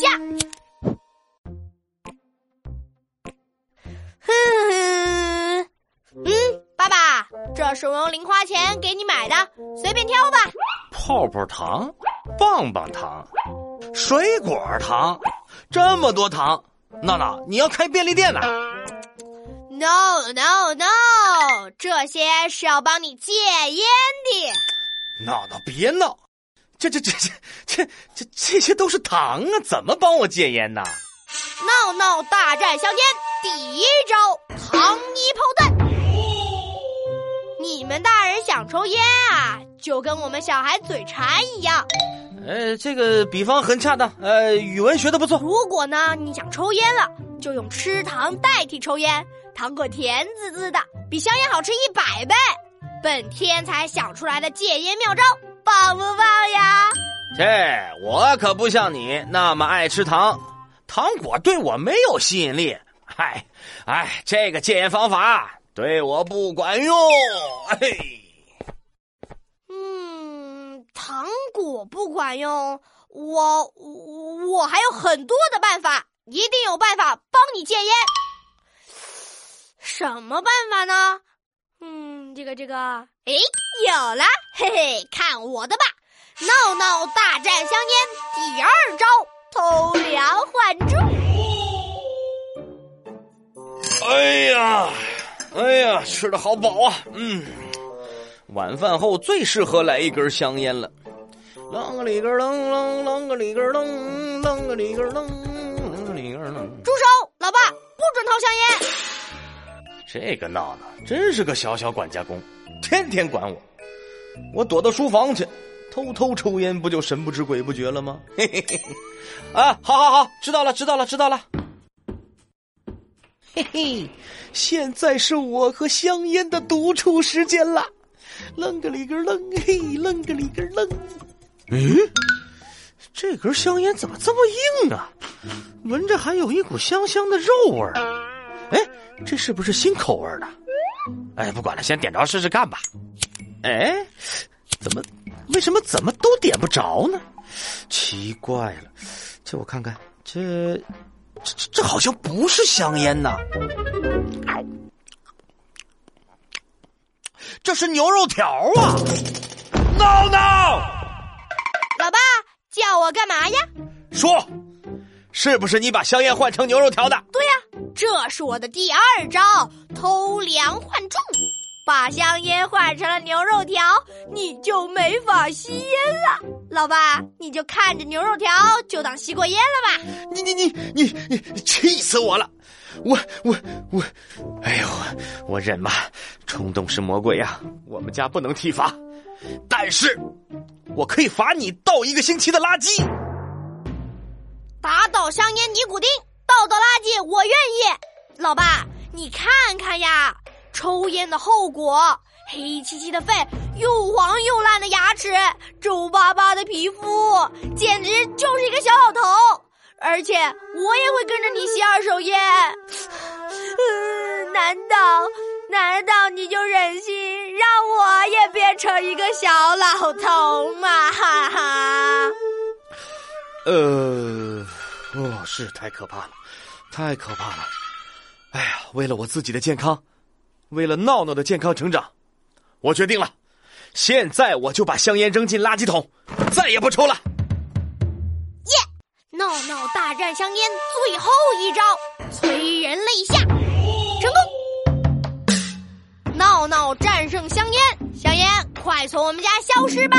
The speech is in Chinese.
下。哼哼，嗯，爸爸，这是我用零花钱给你买的，随便挑吧。泡泡糖、棒棒糖、水果糖，这么多糖，闹闹，你要开便利店呢？No No No，这些是要帮你戒烟的。闹闹，别闹，这这这这这这这些都是糖啊，怎么帮我戒烟呢？闹闹大战香烟，第一招糖衣炮弹。你们大人想抽烟啊，就跟我们小孩嘴馋一样。呃，这个比方很恰当。呃，语文学的不错。如果呢，你想抽烟了，就用吃糖代替抽烟，糖果甜滋滋的，比香烟好吃一百倍。本天才想出来的戒烟妙招，棒不棒呀？这我可不像你那么爱吃糖。糖果对我没有吸引力，嗨，哎，这个戒烟方法对我不管用。嘿，嗯，糖果不管用，我我还有很多的办法，一定有办法帮你戒烟。什么办法呢？嗯，这个这个，哎，有了，嘿嘿，看我的吧！闹闹大战香烟第二招。偷梁换柱！哎呀，哎呀，吃的好饱啊！嗯，晚饭后最适合来一根香烟了。啷个里个啷啷啷个里个啷啷个里个啷啷个里个啷。住手！老爸，不准掏香烟！这个闹闹真是个小小管家公，天天管我。我躲到书房去。偷偷抽烟不就神不知鬼不觉了吗？嘿嘿嘿，啊，好好好，知道了，知道了，知道了。嘿嘿，现在是我和香烟的独处时间了。楞个里根楞，嘿，楞个里根楞。嗯，这根香烟怎么这么硬啊？闻着还有一股香香的肉味儿。哎，这是不是新口味的？哎，不管了，先点着试试看吧。哎，怎么？为什么怎么都点不着呢？奇怪了，这我看看，这这这这好像不是香烟呐，这是牛肉条啊！No No，老爸叫我干嘛呀？说，是不是你把香烟换成牛肉条的？对呀，这是我的第二招偷梁换柱。把香烟换成了牛肉条，你就没法吸烟了。老爸，你就看着牛肉条就当吸过烟了吧。你你你你你，气死我了！我我我，哎呦，我忍吧，冲动是魔鬼呀。我们家不能体罚，但是我可以罚你倒一个星期的垃圾。打倒香烟尼古丁，倒倒垃圾我愿意。老爸，你看看呀。抽烟的后果：黑漆漆的肺，又黄又烂的牙齿，皱巴巴的皮肤，简直就是一个小老头。而且我也会跟着你吸二手烟。难道难道你就忍心让我也变成一个小老头吗？哈哈。呃，哦，是太可怕了，太可怕了。哎呀，为了我自己的健康。为了闹闹的健康成长，我决定了，现在我就把香烟扔进垃圾桶，再也不抽了。耶！闹闹大战香烟最后一招，催人泪下，成功！闹闹战胜香烟，香烟快从我们家消失吧！